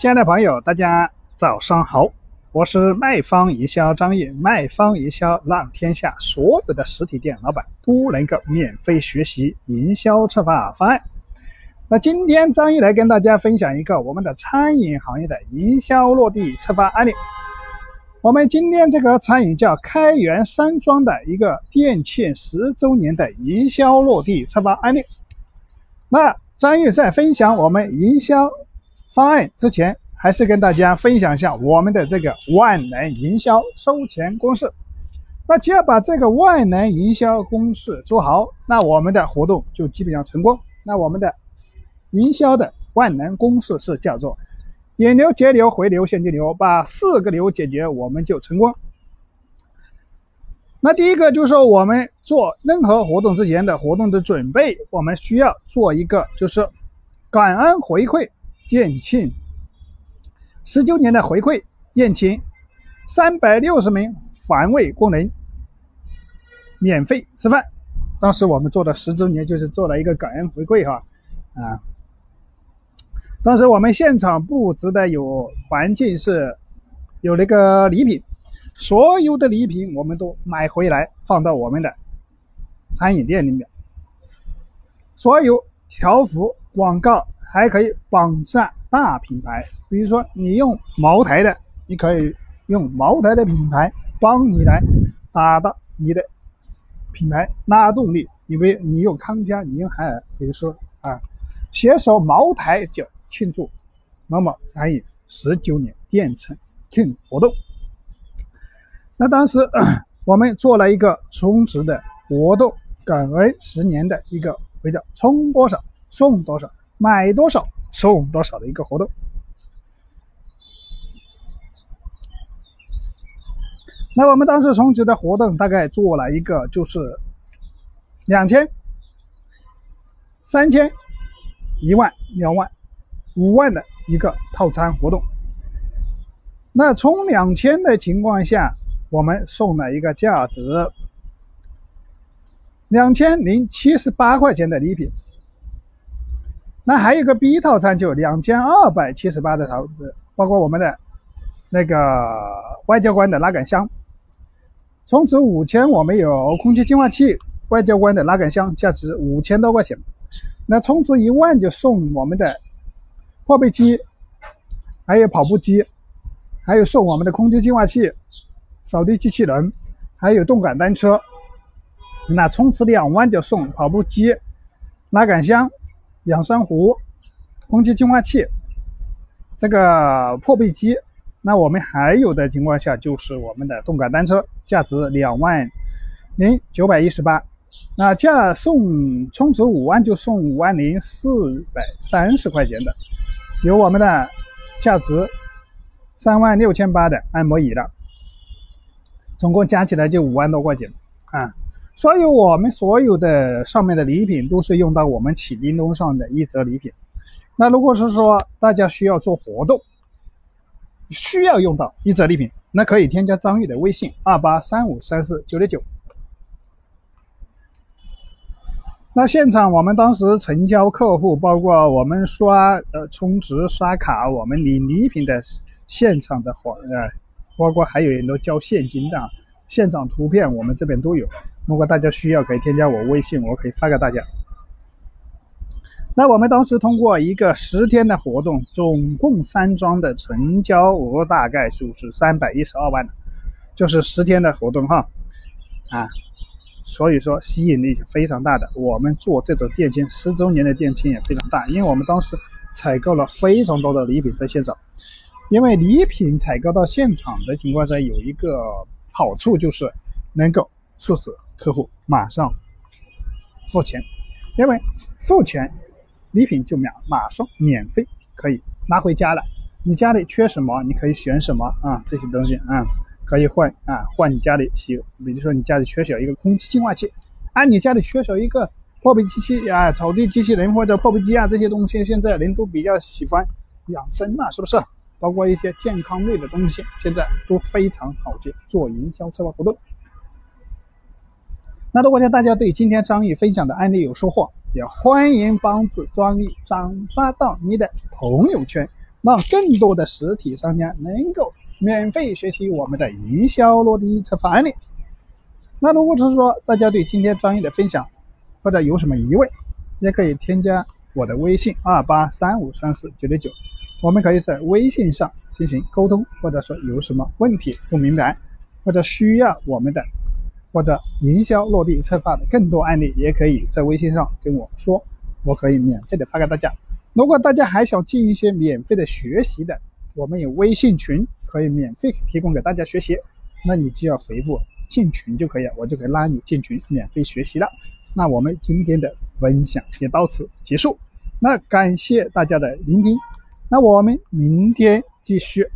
亲爱的朋友，大家早上好，我是卖方营销张毅，卖方营销让天下所有的实体店老板都能够免费学习营销策划方案。那今天张毅来跟大家分享一个我们的餐饮行业的营销落地策划案例。我们今天这个餐饮叫开元山庄的一个店庆十周年的营销落地策划案例。那张玉在分享我们营销方案之前，还是跟大家分享一下我们的这个万能营销收钱公式。那只要把这个万能营销公式做好，那我们的活动就基本上成功。那我们的营销的万能公式是叫做。引流、截流、回流、现金流，把四个流解决，我们就成功。那第一个就是说，我们做任何活动之前的活动的准备，我们需要做一个就是感恩回馈店庆十周年的回馈宴请，三百六十名环卫工人免费吃饭。当时我们做的十周年就是做了一个感恩回馈哈，啊。当时我们现场布置的有环境是，有那个礼品，所有的礼品我们都买回来放到我们的餐饮店里面。所有条幅广告还可以绑上大品牌，比如说你用茅台的，你可以用茅台的品牌帮你来打到你的品牌拉动力。因为你用康佳，你用海尔，比如说啊，携手茅台就。庆祝某某餐饮十九年店庆庆活动。那当时我们做了一个充值的活动，感恩十年的一个回叫充多少送多少，买多少送多少的一个活动。那我们当时充值的活动大概做了一个，就是两千、三千、一万、两万。五万的一个套餐活动，那充两千的情况下，我们送了一个价值两千零七十八块钱的礼品。那还有个 B 套餐，就两千二百七十八的套，包括我们的那个外交官的拉杆箱。充值五千，我们有空气净化器、外交官的拉杆箱，价值五千多块钱。那充值一万就送我们的。破壁机，还有跑步机，还有送我们的空气净化器、扫地机器人，还有动感单车。那充值两万就送跑步机、拉杆箱、养生壶、空气净化器，这个破壁机。那我们还有的情况下就是我们的动感单车，价值两万零九百一十八。那价送充值五万就送五万零四百三十块钱的。有我们的价值三万六千八的按摩椅的，总共加起来就五万多块钱啊！所以我们所有的上面的礼品都是用到我们启叮咚上的一折礼品。那如果是说大家需要做活动，需要用到一折礼品，那可以添加张玉的微信二八三五三四九六九。那现场我们当时成交客户，包括我们刷呃充值刷卡，我们领礼品的现场的活呃，包括还有很多交现金的现场图片，我们这边都有。如果大家需要，可以添加我微信，我可以发给大家。那我们当时通过一个十天的活动，总共三庄的成交额大概就是三百一十二万，就是十天的活动哈，啊。所以说吸引力非常大的，我们做这种店庆十周年的店庆也非常大，因为我们当时采购了非常多的礼品在现场，因为礼品采购到现场的情况下有一个好处就是能够促使客户马上付钱，因为付钱礼品就免马上免费可以拿回家了，你家里缺什么你可以选什么啊这些东西啊。可以换啊，换你家里洗，比如说你家里缺少一个空气净化器，啊，你家里缺少一个破壁机器啊，扫地机器人或者破壁机啊，这些东西现在人都比较喜欢养生嘛，是不是？包括一些健康类的东西，现在都非常好去做营销策划活动。那如果大家对今天张毅分享的案例有收获，也欢迎帮助张毅转发到你的朋友圈，让更多的实体商家能够免费学习我们的营销落地策划案例。那如果是说大家对今天张毅的分享或者有什么疑问，也可以添加我的微信二八三五三四九六九，我们可以在微信上进行沟通，或者说有什么问题不明白，或者需要我们的或者营销落地策划的更多案例，也可以在微信上跟我说，我可以免费的发给大家。如果大家还想进一些免费的学习的，我们有微信群可以免费提供给大家学习，那你只要回复进群就可以了，我就可以拉你进群免费学习了。那我们今天的分享也到此结束，那感谢大家的聆听，那我们明天继续。